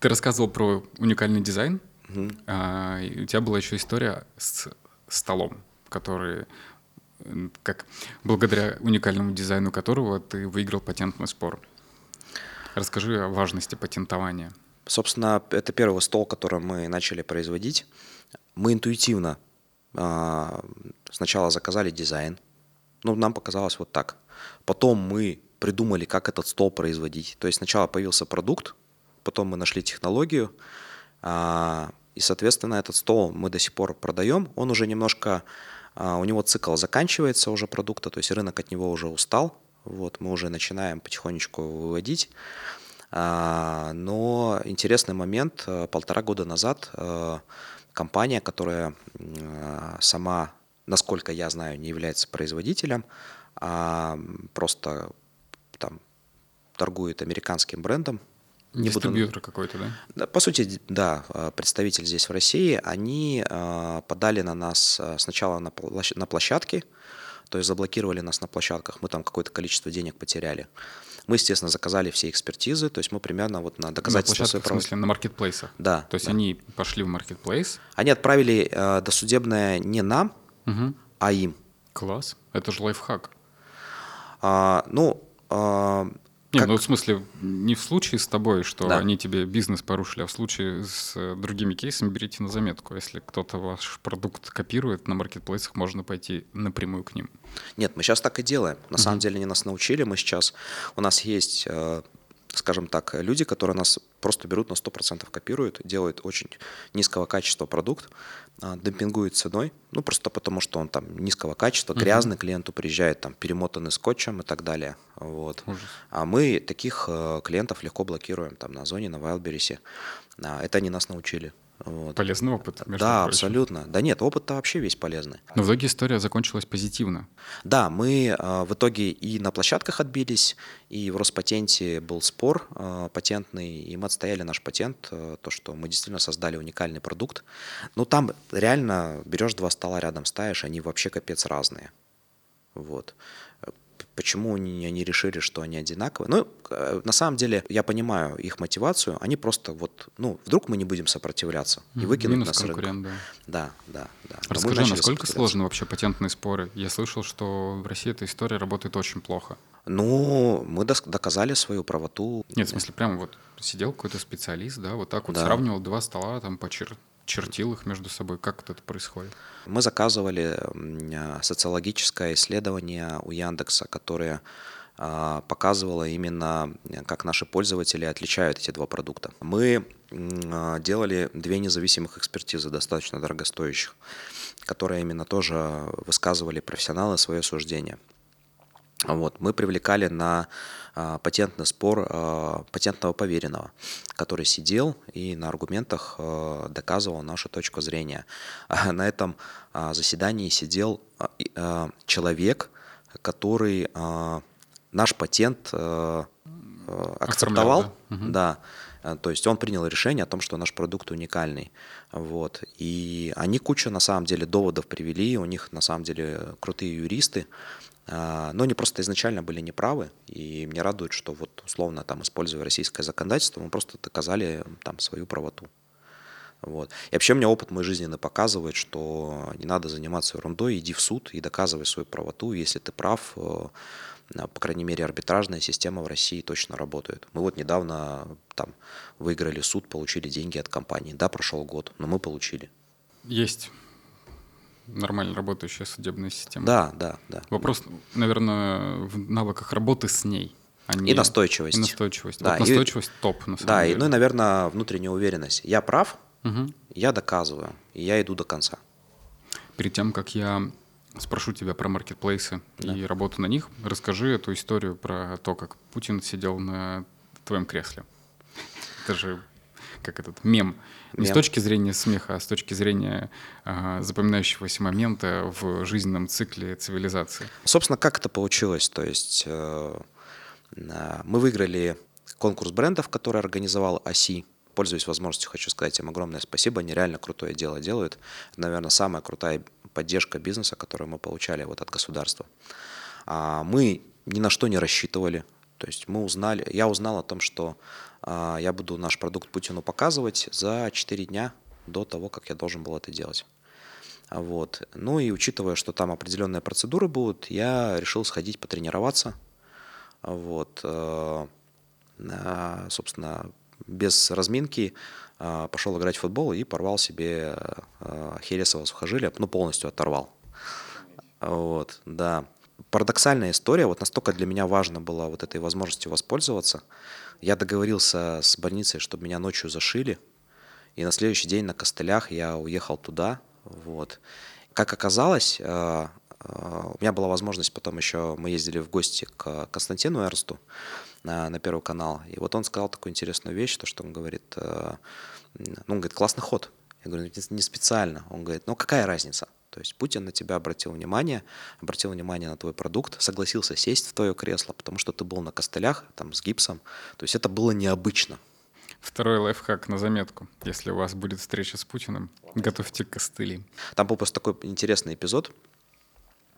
Ты рассказывал про уникальный дизайн. а, У тебя была еще история с столом, который, как благодаря уникальному дизайну которого ты выиграл патентный спор. Расскажи о важности патентования. Собственно, это первый стол, который мы начали производить. Мы интуитивно а, сначала заказали дизайн. Ну, нам показалось вот так. Потом мы придумали, как этот стол производить. То есть сначала появился продукт, потом мы нашли технологию, а, И, соответственно, этот стол мы до сих пор продаем. Он уже немножко, а, у него цикл заканчивается уже продукта, то есть рынок от него уже устал. Вот, мы уже начинаем потихонечку выводить. А, но интересный момент, э, полтора года назад э, компания, которая сама, насколько я знаю, не является производителем, а просто там торгует американским брендом, не Дистрибьютор буду... какой-то, да? По сути, да, а, представитель здесь в России, они подали на нас сначала на, на площадке, то есть заблокировали нас на площадках, мы там какое-то количество денег потеряли. Мы, естественно, заказали все экспертизы, то есть мы примерно вот на доказательство на своей прав... в смысле, на маркетплейсах? Да. То есть да. они пошли в маркетплейс? Они отправили э, досудебное не нам, угу. а им. Класс, это же лайфхак. А, ну, а, не, как... ну в смысле, не в случае с тобой, что да. они тебе бизнес порушили, а в случае с э, другими кейсами берите на заметку. Если кто-то ваш продукт копирует, на маркетплейсах можно пойти напрямую к ним. Нет, мы сейчас так и делаем. На uh-huh. самом деле они нас научили. Мы сейчас, у нас есть э, скажем так, люди, которые нас просто берут на 100% копируют, делают очень низкого качества продукт, а, демпингуют ценой, ну просто потому, что он там низкого качества, грязный, клиенту приезжает там перемотанный скотчем и так далее. Вот. А мы таких э, клиентов легко блокируем там на зоне, на Wildberries. А, это они нас научили. Вот. Полезный опыт. Между да, прочим. абсолютно. Да нет, опыт-то вообще весь полезный. Но в итоге история закончилась позитивно. Да, мы э, в итоге и на площадках отбились, и в Роспатенте был спор э, патентный, и мы отстояли наш патент, э, то, что мы действительно создали уникальный продукт. Ну там реально берешь два стола рядом ставишь, они вообще капец разные. Вот почему они, они решили, что они одинаковые. Ну, э, на самом деле, я понимаю их мотивацию. Они просто вот, ну, вдруг мы не будем сопротивляться и выкинут Минус нас конкурент. Да. Да, да, да. Расскажи, насколько сложны вообще патентные споры? Я слышал, что в России эта история работает очень плохо. Ну, мы доказали свою правоту. Нет, в смысле, прямо вот сидел какой-то специалист, да, вот так вот да. сравнивал два стола там по чер чертил их между собой? Как это происходит? Мы заказывали социологическое исследование у Яндекса, которое а, показывало именно, как наши пользователи отличают эти два продукта. Мы а, делали две независимых экспертизы, достаточно дорогостоящих, которые именно тоже высказывали профессионалы свое суждение. Вот, мы привлекали на а, патентный спор а, патентного поверенного, который сидел и на аргументах а, доказывал нашу точку зрения. <laughs> А на этом а, заседании сидел а, человек, который а, наш патент а, акцептовал, да. да, то есть он принял решение о том, что наш продукт уникальный. Вот. И они кучу, на самом деле, доводов привели, у них, на самом деле, крутые юристы, но они просто изначально были неправы, и мне радует, что вот условно там, используя российское законодательство, мы просто доказали там свою правоту. Вот. И вообще мне опыт мой жизненный показывает, что не надо заниматься ерундой, иди в суд и доказывай свою правоту. Если ты прав, э, по крайней мере, арбитражная система в России точно работает. Мы вот недавно там выиграли суд, получили деньги от компании. Да, прошел год, но мы получили. Есть нормально работающая судебная система. Да, да, да. Вопрос, наверное, в навыках работы с ней. А не... И настойчивость. И настойчивость. Да, вот настойчивость и... топ, на самом да, деле. и, ну и, наверное, внутренняя уверенность. Я прав, угу. я доказываю, и я иду до конца. Перед тем, как я спрошу тебя про маркетплейсы да. и работу на них, расскажи эту историю про то, как Путин сидел на твоем кресле. Это же как этот мем. Не мем. с точки зрения смеха, а с точки зрения э, запоминающегося момента в жизненном цикле цивилизации. Собственно, как это получилось? То есть э, мы выиграли конкурс брендов, который организовал ОСИ. Пользуясь возможностью, хочу сказать им огромное спасибо. Они реально крутое дело делают. Это, наверное, самая крутая поддержка бизнеса, которую мы получали вот от государства. А мы ни на что не рассчитывали. То есть мы узнали, я узнал о том, что а, я буду наш продукт Путину показывать за 4 дня до того, как я должен был это делать. Вот. Ну и учитывая, что там определенные процедуры будут, я решил сходить потренироваться. Вот. Э, собственно, без разминки э, пошел играть в футбол и порвал себе э, хересово сухожилие, ну полностью оторвал. Вот, да. Парадоксальная история, вот настолько для меня важно было вот этой возможностью воспользоваться – я договорился с больницей, чтобы меня ночью зашили, И на следующий день на костылях я уехал туда. Вот. Как оказалось, э, э, у меня была возможность потом еще, мы ездили в гости к Константину Эрсту на, на Первый канал. И вот он сказал такую интересную вещь, то, что он говорит, э, ну, он говорит, классный ход. Я говорю, не специально. Он говорит, ну какая разница? То есть Путин на тебя обратил внимание, обратил внимание на твой продукт, согласился сесть в твое кресло, потому что ты был на костылях, там, с гипсом. То есть это было необычно. Второй лайфхак на заметку. Если у вас будет встреча с Путиным, готовьте костыли. Там был просто такой интересный эпизод.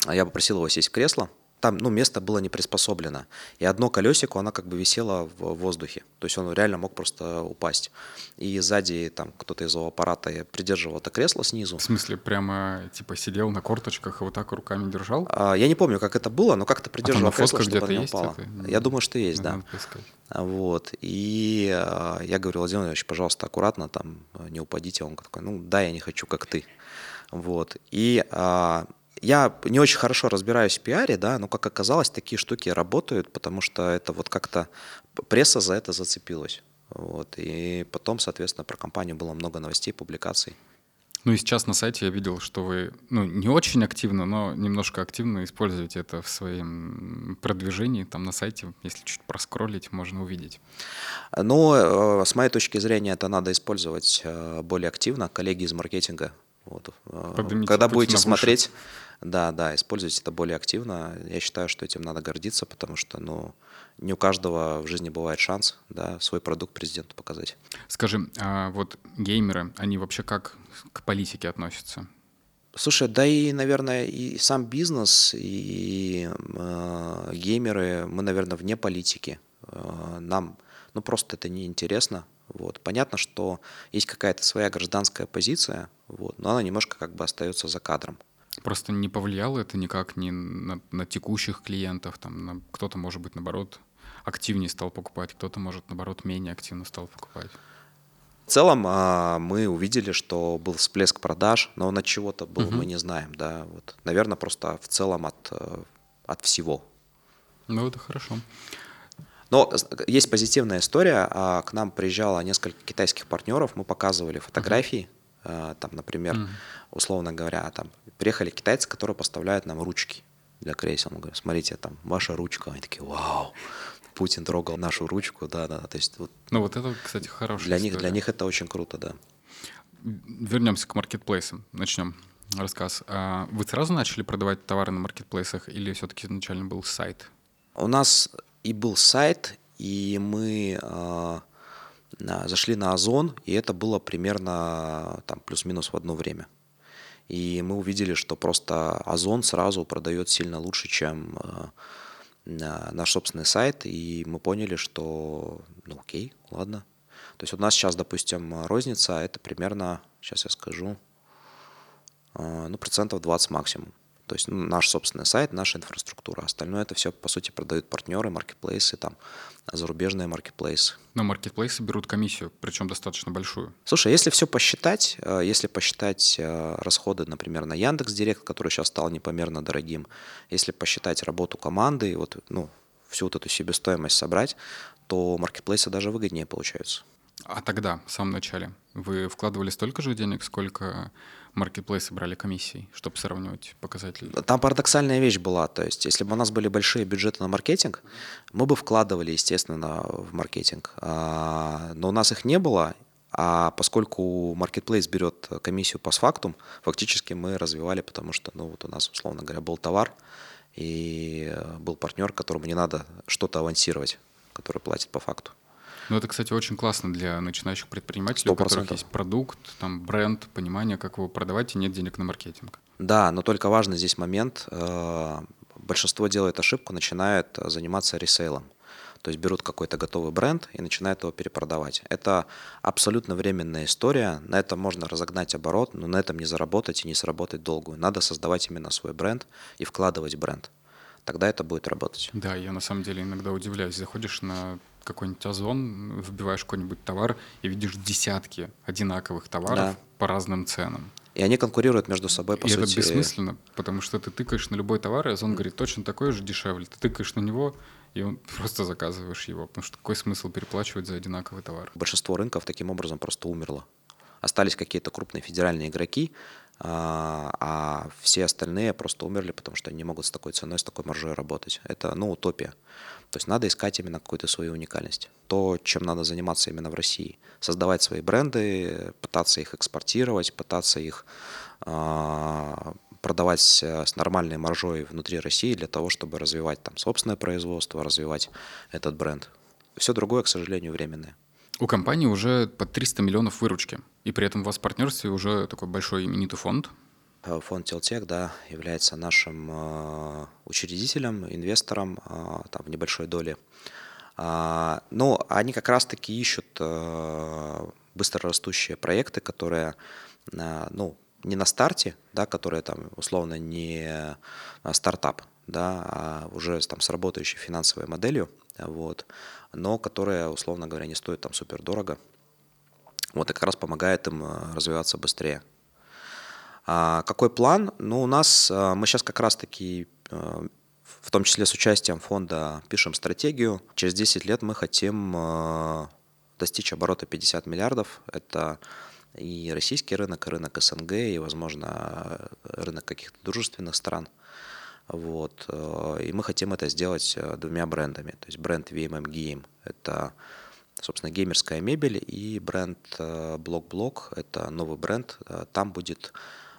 Я попросил его сесть в кресло, там, ну, место было не приспособлено. И одно колесико, оно как бы висело в воздухе. То есть он реально мог просто упасть. И сзади там кто-то из аппарата придерживал это кресло снизу. В смысле, прямо типа сидел на корточках и вот так руками держал? А, я не помню, как это было, но как-то придерживал а кресло, чтобы оно не упало. Это? Я думаю, что есть, Надо да. Вот. И а, я говорю, Владимир Владимирович, пожалуйста, аккуратно, там, не упадите. Он такой, ну да, я не хочу, как ты. Вот. И а, я не очень хорошо разбираюсь в пиаре, да, но как оказалось, такие штуки работают, потому что это вот как-то пресса за это зацепилась. Вот. И потом, соответственно, про компанию было много новостей, публикаций. Ну и сейчас на сайте я видел, что вы, ну, не очень активно, но немножко активно используете это в своем продвижении. Там на сайте, если чуть проскроллить, можно увидеть. Ну, э, с моей точки зрения, это надо использовать э, более активно. Коллеги из маркетинга вот. Э, Поднимите Когда будете смотреть, да, да, используйте это более активно. Я считаю, что этим надо гордиться, потому что, ну, не у каждого в жизни бывает шанс, да, свой продукт президенту показать. Скажи, а вот геймеры, они вообще как к политике относятся? Слушай, да и, наверное, и сам бизнес, и э, геймеры, мы, наверное, вне политики. Э, нам, ну, просто это неинтересно. Вот. Понятно, что есть какая-то своя гражданская позиция, вот, но она немножко как бы остается за кадром. Просто не повлияло это никак ни на, на текущих клиентов, там, на, кто-то, может быть, наоборот, активнее стал покупать, кто-то, может, наоборот, менее активно стал покупать. В целом а, мы увидели, что был всплеск продаж, но он от чего-то был, угу. мы не знаем, да. Вот, наверное, просто в целом от, э, от всего. Ну, это хорошо. Но есть позитивная история. А, к нам приезжало несколько китайских партнеров, мы показывали фотографии. Там, например, условно говоря, там приехали китайцы, которые поставляют нам ручки для кресел. Мы говорим, смотрите, там ваша ручка. Они такие, вау, Путин трогал нашу ручку, да, да. То есть вот. Ну вот это, кстати, хорошая для история. них, для них это очень круто, да. Вернемся к маркетплейсам, начнем рассказ. А вы сразу начали продавать товары на маркетплейсах или все-таки изначально был сайт? У нас и был сайт, и мы э, зашли на Озон, и это было примерно там плюс-минус в одно время. И мы увидели, что просто Озон сразу продает сильно лучше, чем э, наш собственный сайт, и мы поняли, что ну окей, ладно. То есть у нас сейчас, допустим, розница, это примерно, сейчас я скажу, э, ну процентов 20 максимум. То есть ну, наш собственный сайт, наша инфраструктура. Остальное это все, по сути, продают партнеры, маркетплейсы, там, зарубежные маркетплейсы. Но маркетплейсы берут комиссию, причем достаточно большую. Слушай, если все посчитать, э, если посчитать э, расходы, например, на Яндекс Директ, который сейчас стал непомерно дорогим, если посчитать работу команды, вот, ну, всю вот эту себестоимость собрать, то маркетплейсы даже выгоднее получаются. А тогда, в самом начале, вы вкладывали столько же денег, сколько маркетплейсы брали комиссии, чтобы сравнивать показатели? Там парадоксальная вещь была. То есть, если бы у нас были большие бюджеты на маркетинг, мы бы вкладывали, естественно, в маркетинг. А, но у нас их не было, а поскольку маркетплейс берет комиссию по фактум, фактически мы развивали, потому что ну, вот у нас, условно говоря, был товар, и был партнер, которому не надо что-то авансировать, который платит по факту. Ну, это, кстати, очень классно для начинающих предпринимателей, 100%. у которых есть продукт, там, бренд, понимание, как его продавать, и нет денег на маркетинг. Да, но только важный здесь момент. Э, большинство делает ошибку, начинают заниматься ресейлом. То есть берут какой-то готовый бренд и начинают его перепродавать. Это абсолютно временная история. На этом можно разогнать оборот, но на этом не заработать и не сработать долгую. Надо создавать именно свой бренд и вкладывать бренд. Тогда это будет работать. Да, я на самом деле иногда удивляюсь. Заходишь на какой-нибудь Озон, вбиваешь какой-нибудь товар и видишь десятки одинаковых товаров да. по разным ценам. И они конкурируют между собой, по и сути. это бессмысленно, потому что ты тыкаешь на любой товар, и Озон говорит, точно такой же дешевле. Ты тыкаешь на него, и он <laughs> просто заказываешь его, потому что какой смысл переплачивать за одинаковый товар? Большинство рынков таким образом просто умерло. Остались какие-то крупные федеральные игроки, а, а все остальные просто умерли, потому что они не могут с такой ценой, с такой маржой работать. Это, ну, утопия. То есть надо искать именно какую-то свою уникальность. То, чем надо заниматься именно в России. Создавать свои бренды, пытаться их экспортировать, пытаться их а, продавать с нормальной маржой внутри России для того, чтобы развивать там собственное производство, развивать этот бренд. Все другое, к сожалению, временное. У компании уже под 300 миллионов выручки, и при этом у вас в партнерстве уже такой большой именитый фонд. Э, фонд Телтек, да, является нашим э, учредителем, инвестором э, там, в небольшой доле. А, но они как раз-таки ищут быстрорастущие проекты, которые, ну, не на старте, да, которые там условно не стартап, да, а уже там с работающей финансовой моделью, вот, но которая, условно говоря, не стоит там супер дорого. Вот, и как раз помогает им э, развиваться быстрее. А какой план? Ну, у нас, э, мы сейчас как раз-таки, э, в том числе с участием фонда, пишем стратегию. Через 10 лет мы хотим достичь оборота 50 миллиардов. Это и российский рынок, и рынок СНГ, и, возможно, рынок каких-то дружественных стран. Вот. Э, и мы хотим это сделать э, двумя брендами. То есть бренд VMM Game – это, собственно, геймерская мебель, и бренд э, Block – это новый бренд. Там будет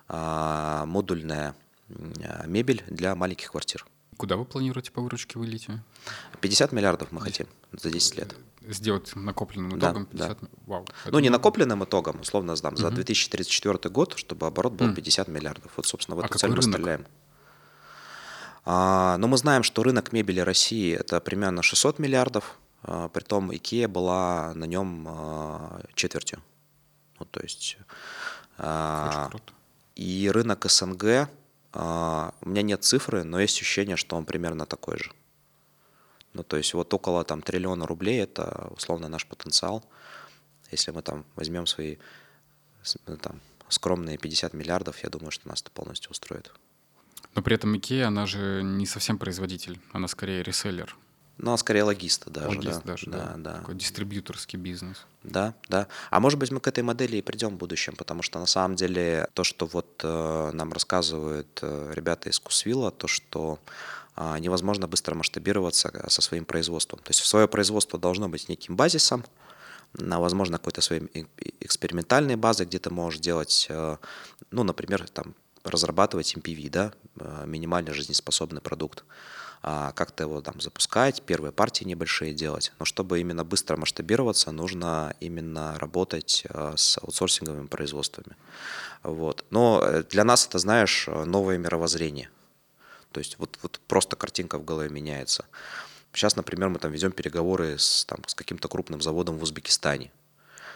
модульная мебель для маленьких квартир. Куда вы планируете по выручке вылить? 50 миллиардов мы хотим за 10 лет. Сделать накопленным итогом да, 50 да. Вау. Это ну, не накопленным итогом, условно, сдам, угу. за 2034 год, чтобы оборот был 50 миллиардов. Вот, собственно, в а эту а цель мы стреляем. А, но мы знаем, что рынок мебели России это примерно 600 миллиардов, а, притом IKEA была на нем а, четвертью. Ну, то есть... И рынок СНГ, у меня нет цифры, но есть ощущение, что он примерно такой же. Ну, то есть вот около там триллиона рублей – это условно наш потенциал. Если мы там возьмем свои там, скромные 50 миллиардов, я думаю, что нас это полностью устроит. Но при этом Икея, она же не совсем производитель, она скорее реселлер. Ну, скорее логист даже. Логист да. даже, да. да. да. Такой дистрибьюторский бизнес. Да, да. А может быть, мы к этой модели и придем в будущем, потому что на самом деле то, что вот э, нам рассказывают э, ребята из Кусвилла, то, что э, невозможно быстро масштабироваться э, со своим производством. То есть свое производство должно быть неким базисом, на, возможно, какой-то своей экспериментальной базой, где ты можешь делать, э, ну, например, там, разрабатывать MPV, да, э, минимально жизнеспособный продукт, а как-то его там запускать, первые партии небольшие делать. Но чтобы именно быстро масштабироваться, нужно именно работать э, с аутсорсинговыми производствами. Вот. Но э, для нас это, знаешь, новое мировоззрение. То есть вот, вот просто картинка в голове меняется. Сейчас, например, мы там ведем переговоры с, там, с каким-то крупным заводом в Узбекистане.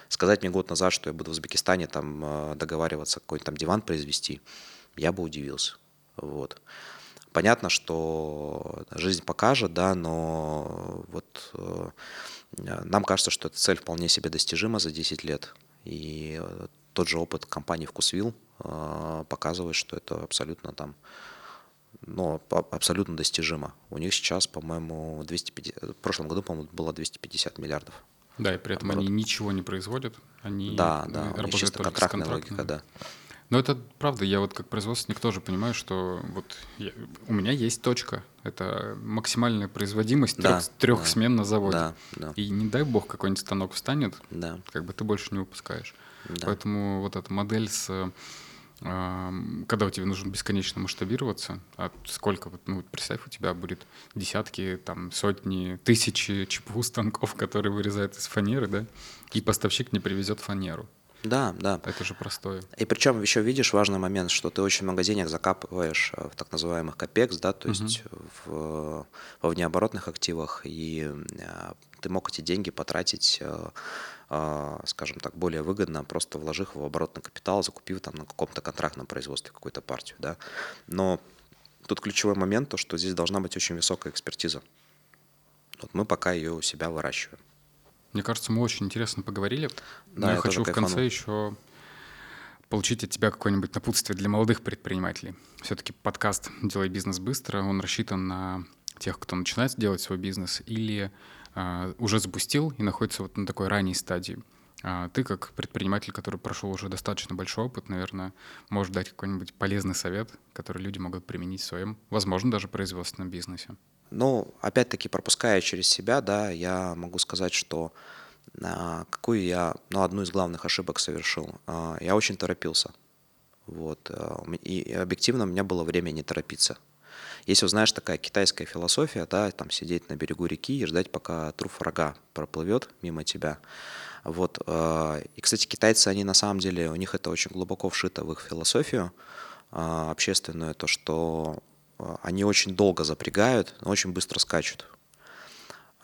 Сказать мне год назад, что я буду в Узбекистане там договариваться, какой-то там диван произвести – я бы удивился. Вот. Понятно, что жизнь покажет, да, но вот э, нам кажется, что эта цель вполне себе достижима за 10 лет. И тот же опыт компании «Вкусвилл» э, показывает, что это абсолютно там, ну, абсолютно достижимо. У них сейчас, по-моему, 250, в прошлом году, по-моему, было 250 миллиардов. Да, и при этом оборот. они ничего не производят, они да, да, работают только контрактная логика, да. Но это правда, я вот как производственник тоже понимаю, что вот я, у меня есть точка. Это максимальная производимость да, трех, трех да, смен на заводе. Да, да. И не дай бог какой-нибудь станок встанет, да. как бы ты больше не выпускаешь. Да. Поэтому вот эта модель с когда у тебя нужно бесконечно масштабироваться, а сколько, ну, представь, у тебя будет десятки, там, сотни, тысячи ЧПУ станков, <laughs> которые вырезают из фанеры, да, и поставщик не привезет фанеру. Да, да. Это же простое. И причем еще видишь важный момент, что ты очень много денег закапываешь э, в так называемых копекс, да, то есть угу. в, во внеоборотных активах, и э, ты мог эти деньги потратить, э, скажем так, более выгодно, просто вложив в оборотный капитал, закупив там на каком-то контрактном производстве какую-то партию, да. Но тут ключевой момент, то, что здесь должна быть очень высокая экспертиза. Вот мы пока ее у себя выращиваем. Мне кажется, мы очень интересно поговорили. Да, Но я, я хочу в конце еще получить от тебя какое-нибудь напутствие для молодых предпринимателей. Все-таки подкаст «Делай бизнес быстро», он рассчитан на тех, кто начинает делать свой бизнес или э, уже запустил и находится вот на такой ранней стадии. А ты, как предприниматель, который прошел уже достаточно большой опыт, наверное, можешь дать какой-нибудь полезный совет, который люди могут применить в своем, возможно, даже производственном бизнесе. Ну, опять-таки, пропуская через себя, да, я могу сказать, что а, какую я, ну, одну из главных ошибок совершил. А, я очень торопился. Вот. А, и объективно у меня было время не торопиться. Если узнаешь такая китайская философия, да, там сидеть на берегу реки и ждать, пока труф врага проплывет мимо тебя. Вот. И, кстати, китайцы, они на самом деле, у них это очень глубоко вшито в их философию общественную, то, что они очень долго запрягают, но очень быстро скачут.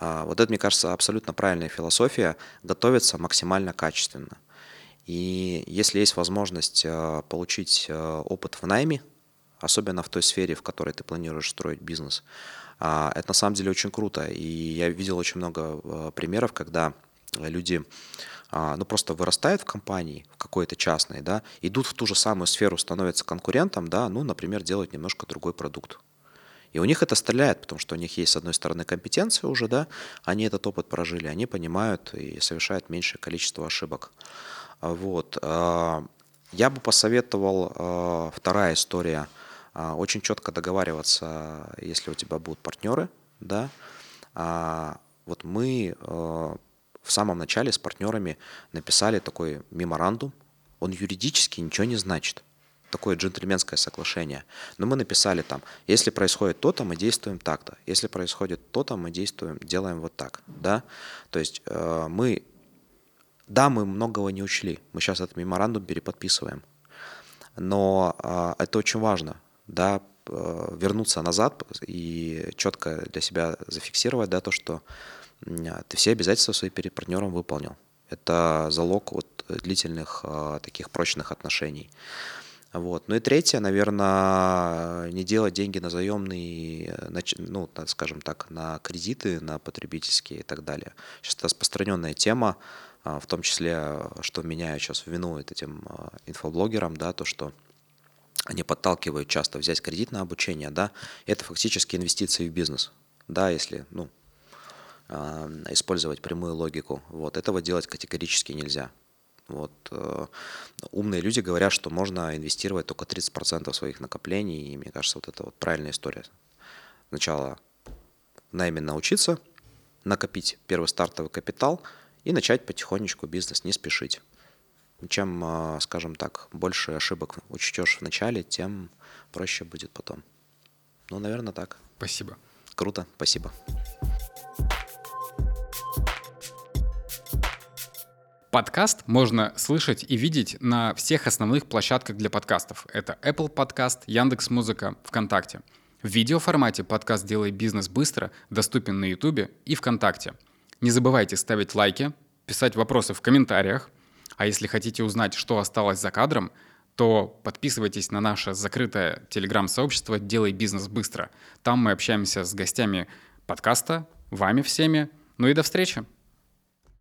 А, вот это, мне кажется, абсолютно правильная философия – готовиться максимально качественно. И если есть возможность а, получить а, опыт в найме, особенно в той сфере, в которой ты планируешь строить бизнес, это на самом деле очень круто. И я видел очень много примеров, когда люди ну, просто вырастают в компании, в какой-то частной, да, идут в ту же самую сферу, становятся конкурентом, да, ну, например, делают немножко другой продукт. И у них это стреляет, потому что у них есть, с одной стороны, компетенция уже, да, они этот опыт прожили, они понимают и совершают меньшее количество ошибок. Вот. А, я бы посоветовал, а, вторая история, а, очень четко договариваться, если у тебя будут партнеры, да. Вот мы в самом начале с партнерами написали такой меморандум, он юридически ничего не значит такое джентльменское соглашение. Но мы написали там, если происходит то-то, мы действуем так-то. Если происходит то-то, мы действуем, делаем вот так. Да? То есть э, мы, да, мы многого не учли. Мы сейчас этот меморандум переподписываем. Но э, это очень важно. Да, э, вернуться назад и четко для себя зафиксировать да, то, что ты все обязательства свои перед партнером выполнил. Это залог вот длительных э, таких прочных отношений. Вот. Ну и третье, наверное, не делать деньги на заемные, ну, скажем так, на кредиты, на потребительские и так далее. Сейчас это распространенная тема, а, в том числе, что меня сейчас вину этим а, инфоблогерам, да, то, что они подталкивают часто взять кредит на обучение, да, это фактически инвестиции в бизнес, да, если, ну, а, использовать прямую логику. Вот, этого делать категорически нельзя. Вот, э, умные люди говорят, что можно инвестировать только 30% своих накоплений, и мне кажется, вот это вот правильная история. Сначала найме научиться, накопить первый стартовый капитал и начать потихонечку бизнес, не спешить. Чем, э, скажем так, больше ошибок учтешь в начале, тем проще будет потом. Ну, наверное, так. Спасибо. Круто, спасибо. Подкаст можно слышать и видеть на всех основных площадках для подкастов. Это Apple Podcast, Яндекс Музыка, ВКонтакте. В видеоформате подкаст «Делай бизнес быстро» доступен на YouTube и ВКонтакте. Не забывайте ставить лайки, писать вопросы в комментариях. А если хотите узнать, что осталось за кадром, то подписывайтесь на наше закрытое телеграм-сообщество «Делай бизнес быстро». Там мы общаемся с гостями подкаста, вами всеми. Ну и до встречи!